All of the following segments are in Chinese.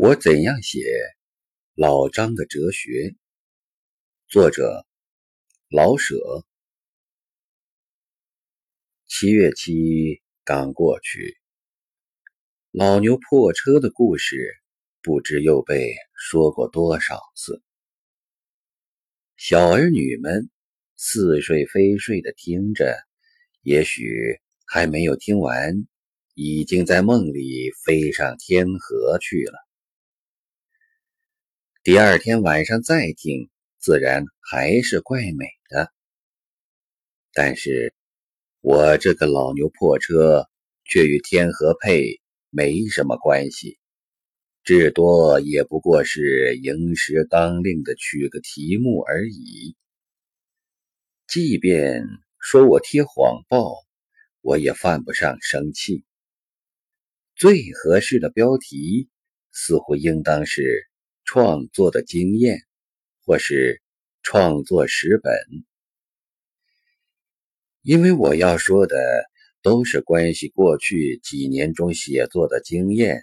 我怎样写老张的哲学？作者老舍。七月七刚过去，老牛破车的故事不知又被说过多少次。小儿女们似睡非睡的听着，也许还没有听完，已经在梦里飞上天河去了。第二天晚上再听，自然还是怪美的。但是，我这个老牛破车却与天河配没什么关系，至多也不过是营时纲令的取个题目而已。即便说我贴谎报，我也犯不上生气。最合适的标题，似乎应当是。创作的经验，或是创作史本，因为我要说的都是关系过去几年中写作的经验，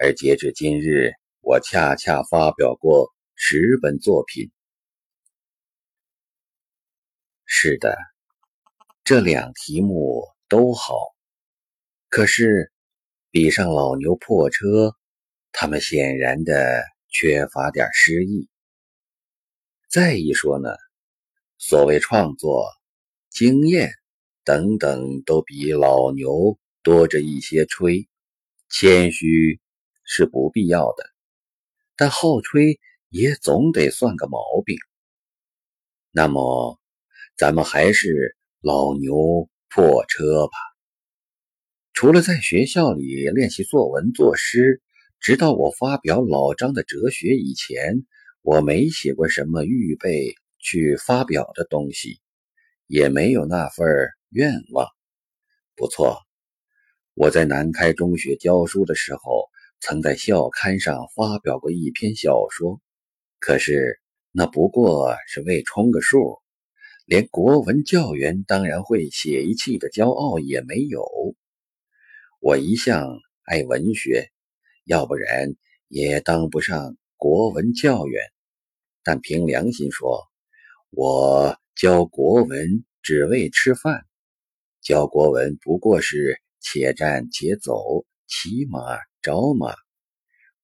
而截至今日，我恰恰发表过十本作品。是的，这两题目都好，可是比上老牛破车，他们显然的。缺乏点诗意。再一说呢，所谓创作经验等等，都比老牛多着一些吹。谦虚是不必要的，但好吹也总得算个毛病。那么，咱们还是老牛破车吧。除了在学校里练习作文作诗。直到我发表老张的哲学以前，我没写过什么预备去发表的东西，也没有那份愿望。不错，我在南开中学教书的时候，曾在校刊上发表过一篇小说，可是那不过是为充个数，连国文教员当然会写一气的骄傲也没有。我一向爱文学。要不然也当不上国文教员，但凭良心说，我教国文只为吃饭，教国文不过是且战且走，骑马找马。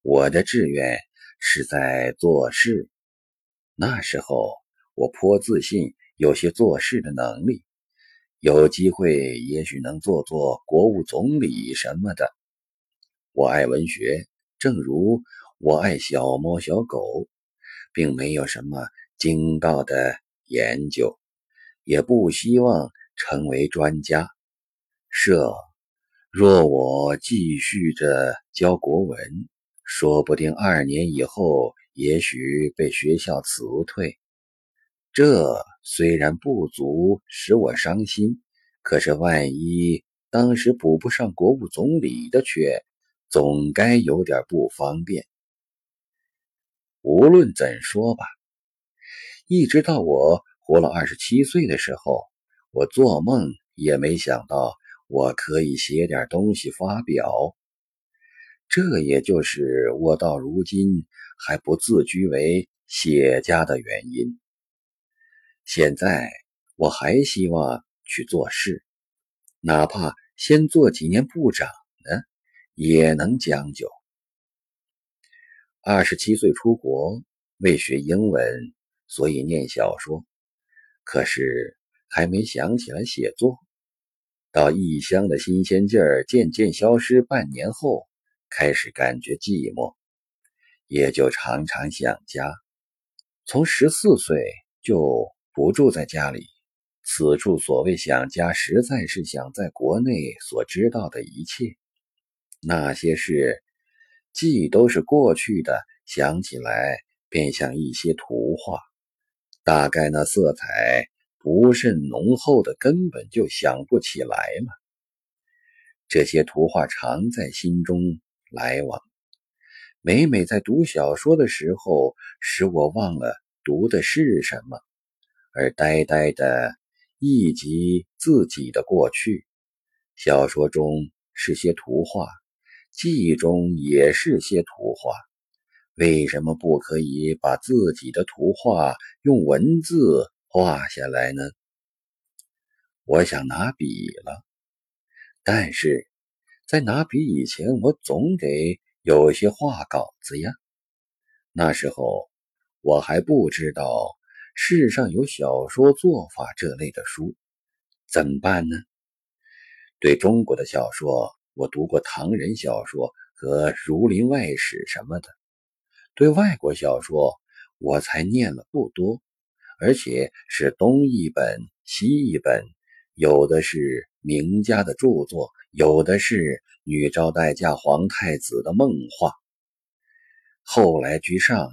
我的志愿是在做事。那时候我颇自信，有些做事的能力，有机会也许能做做国务总理什么的。我爱文学，正如我爱小猫小狗，并没有什么精到的研究，也不希望成为专家。设若我继续着教国文，说不定二年以后，也许被学校辞退。这虽然不足使我伤心，可是万一当时补不上国务总理的缺，总该有点不方便。无论怎说吧，一直到我活了二十七岁的时候，我做梦也没想到我可以写点东西发表。这也就是我到如今还不自居为写家的原因。现在我还希望去做事，哪怕先做几年部长。也能将就。二十七岁出国，为学英文，所以念小说。可是还没想起来写作。到异乡的新鲜劲儿渐渐消失，半年后开始感觉寂寞，也就常常想家。从十四岁就不住在家里。此处所谓想家，实在是想在国内所知道的一切。那些事，既都是过去的，想起来便像一些图画，大概那色彩不甚浓厚的，根本就想不起来了。这些图画常在心中来往，每每在读小说的时候，使我忘了读的是什么，而呆呆的忆及自己的过去。小说中是些图画。记忆中也是些图画，为什么不可以把自己的图画用文字画下来呢？我想拿笔了，但是在拿笔以前，我总得有些画稿子呀。那时候我还不知道世上有小说做法这类的书，怎么办呢？对中国的小说，我读过唐人小说和《儒林外史》什么的。对外国小说，我才念了不多，而且是东一本西一本，有的是名家的著作，有的是女招待嫁皇太子的梦话。后来居上，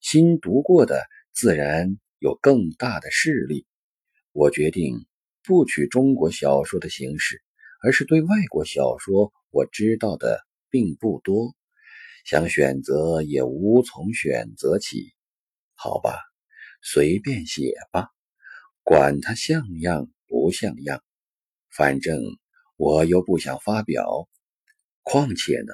新读过的自然有更大的势力。我决定不取中国小说的形式，而是对外国小说我知道的并不多。想选择也无从选择起，好吧，随便写吧，管它像样不像样，反正我又不想发表。况且呢，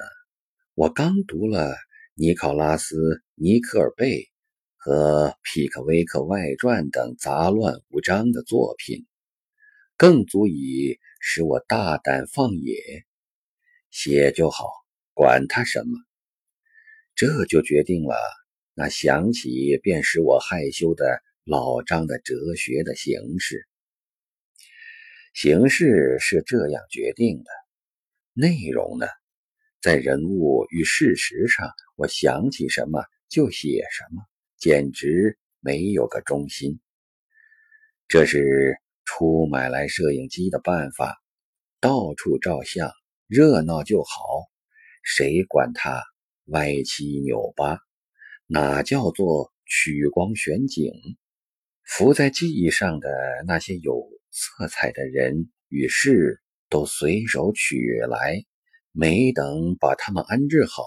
我刚读了尼考拉斯·尼克尔贝和皮克威克外传等杂乱无章的作品，更足以使我大胆放野，写就好，管他什么。这就决定了那想起便使我害羞的老张的哲学的形式。形式是这样决定的，内容呢，在人物与事实上，我想起什么就写什么，简直没有个中心。这是出买来摄影机的办法，到处照相，热闹就好，谁管他？歪七扭八，哪叫做取光选景？浮在记忆上的那些有色彩的人与事，都随手取来，没等把他们安置好，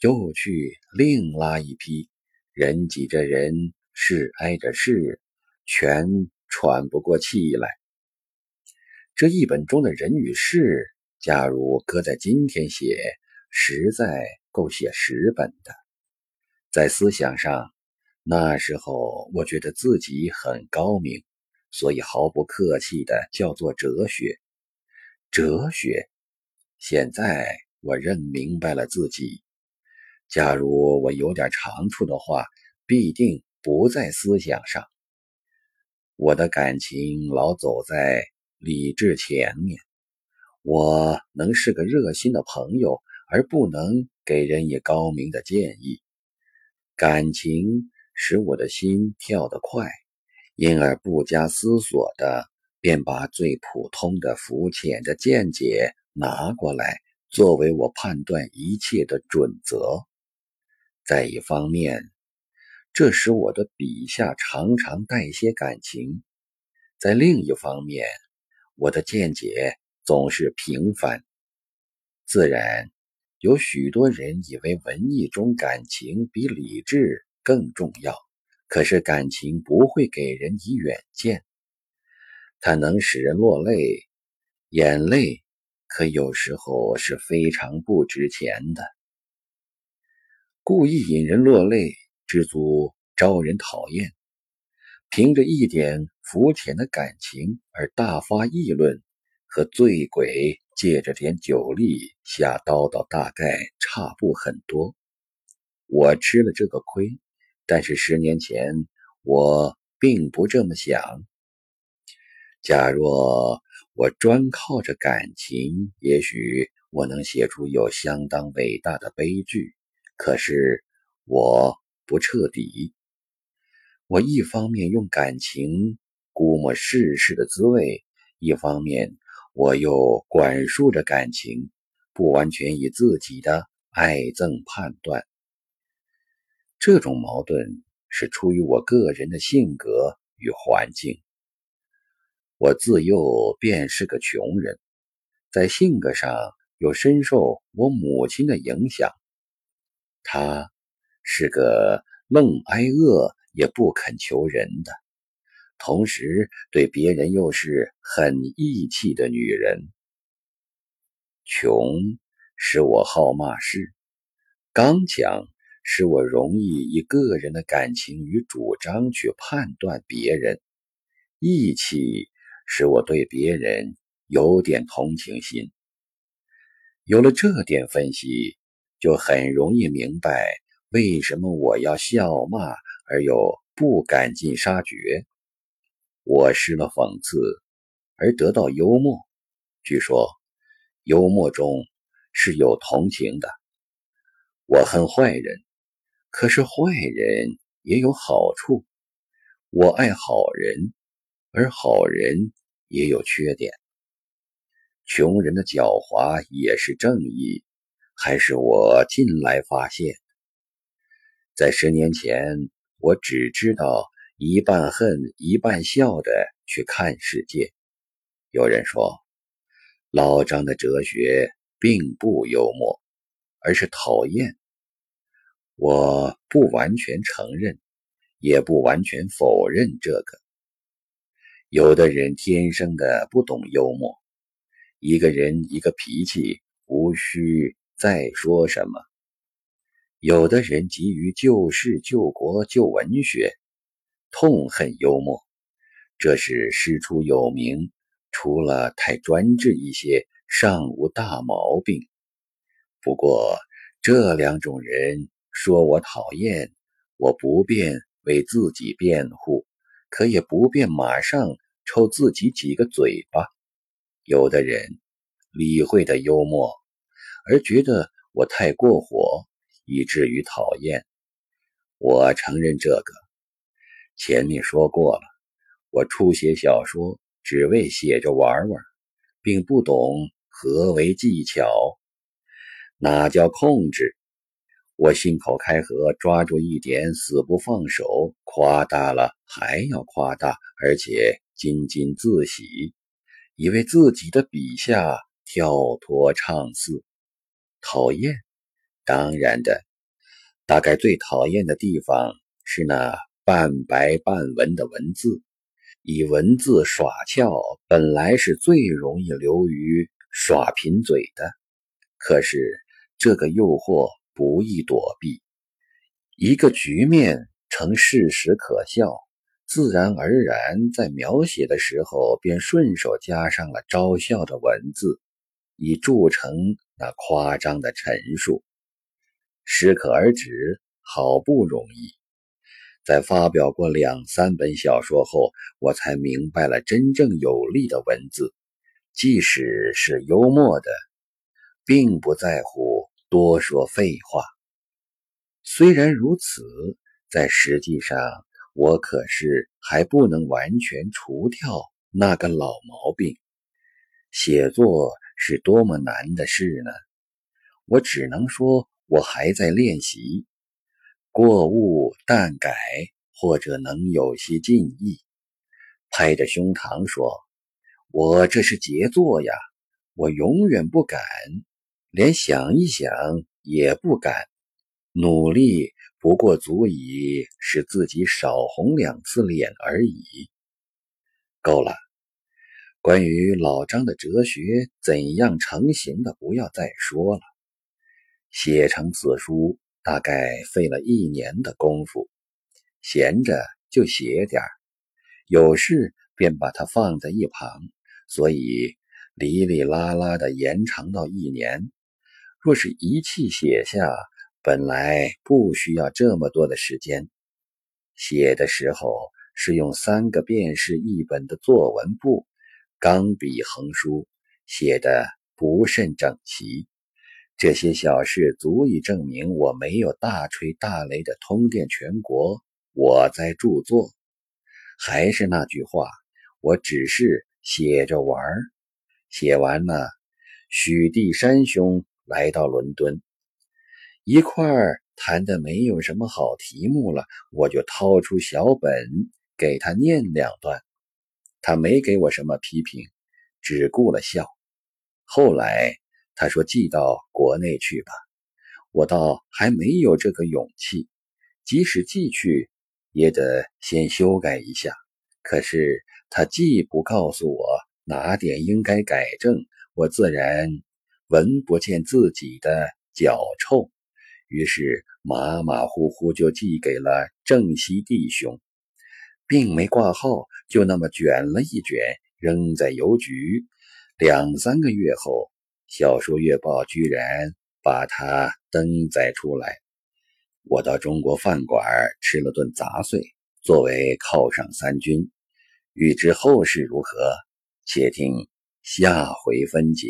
又去另拉一批。人挤着人，事挨着事，全喘不过气来。这一本中的人与事，假如搁在今天写，实在。够写十本的，在思想上，那时候我觉得自己很高明，所以毫不客气的叫做哲学。哲学，现在我认明白了自己。假如我有点长处的话，必定不在思想上。我的感情老走在理智前面，我能是个热心的朋友。而不能给人以高明的建议。感情使我的心跳得快，因而不加思索的便把最普通的、肤浅的见解拿过来，作为我判断一切的准则。在一方面，这使我的笔下常常带些感情；在另一方面，我的见解总是平凡，自然。有许多人以为文艺中感情比理智更重要，可是感情不会给人以远见，它能使人落泪，眼泪可有时候是非常不值钱的。故意引人落泪，知足招人讨厌；凭着一点肤浅的感情而大发议论，和醉鬼。借着点酒力下叨叨，大概差不很多。我吃了这个亏，但是十年前我并不这么想。假若我专靠着感情，也许我能写出有相当伟大的悲剧。可是我不彻底。我一方面用感情估摸世事的滋味，一方面。我又管束着感情，不完全以自己的爱憎判断。这种矛盾是出于我个人的性格与环境。我自幼便是个穷人，在性格上又深受我母亲的影响。她是个愣挨饿也不肯求人的。同时，对别人又是很义气的女人。穷使我好骂事，刚强使我容易以个人的感情与主张去判断别人；义气使我对别人有点同情心。有了这点分析，就很容易明白为什么我要笑骂而又不赶尽杀绝。我失了讽刺，而得到幽默。据说，幽默中是有同情的。我恨坏人，可是坏人也有好处。我爱好人，而好人也有缺点。穷人的狡猾也是正义，还是我近来发现？在十年前，我只知道一半恨一半笑的去看世界。有人说，老张的哲学并不幽默，而是讨厌。我不完全承认，也不完全否认这个。有的人天生的不懂幽默。一个人一个脾气，无需再说什么。有的人急于救世救国救文学，痛恨幽默，这是师出有名。除了太专制一些，尚无大毛病。不过这两种人说我讨厌，我不便为自己辩护，可也不便马上抽自己几个嘴巴。有的人理会的幽默，而觉得我太过火，以至于讨厌。我承认这个。前面说过了，我初写小说只为写着玩玩，并不懂何为技巧，哪叫控制。我信口开河，抓住一点死不放手，夸大了还要夸大，而且津津自喜。以为自己的笔下跳脱畅似，讨厌，当然的，大概最讨厌的地方是那半白半文的文字。以文字耍俏，本来是最容易流于耍贫嘴的，可是这个诱惑不易躲避。一个局面成事实可笑。自然而然，在描写的时候便顺手加上了招笑的文字，以铸成那夸张的陈述。适可而止，好不容易。在发表过两三本小说后，我才明白了真正有力的文字，即使是幽默的，并不在乎多说废话。虽然如此，在实际上。我可是还不能完全除掉那个老毛病。写作是多么难的事呢？我只能说，我还在练习。过误但改，或者能有些进意。拍着胸膛说：“我这是杰作呀！我永远不敢，连想一想也不敢努力。”不过足以使自己少红两次脸而已。够了。关于老张的哲学怎样成型的，不要再说了。写成此书大概费了一年的功夫，闲着就写点儿，有事便把它放在一旁，所以哩哩啦啦的延长到一年。若是一气写下。本来不需要这么多的时间，写的时候是用三个便士一本的作文簿，钢笔横书，写的不甚整齐。这些小事足以证明我没有大吹大擂的通电全国。我在著作，还是那句话，我只是写着玩儿。写完了，许地山兄来到伦敦。一块儿谈的没有什么好题目了，我就掏出小本给他念两段。他没给我什么批评，只顾了笑。后来他说寄到国内去吧，我倒还没有这个勇气。即使寄去，也得先修改一下。可是他既不告诉我哪点应该改正，我自然闻不见自己的脚臭。于是马马虎虎就寄给了正熙弟兄，并没挂号，就那么卷了一卷，扔在邮局。两三个月后，《小说月报》居然把它登载出来。我到中国饭馆吃了顿杂碎，作为犒赏三军。欲知后事如何，且听下回分解。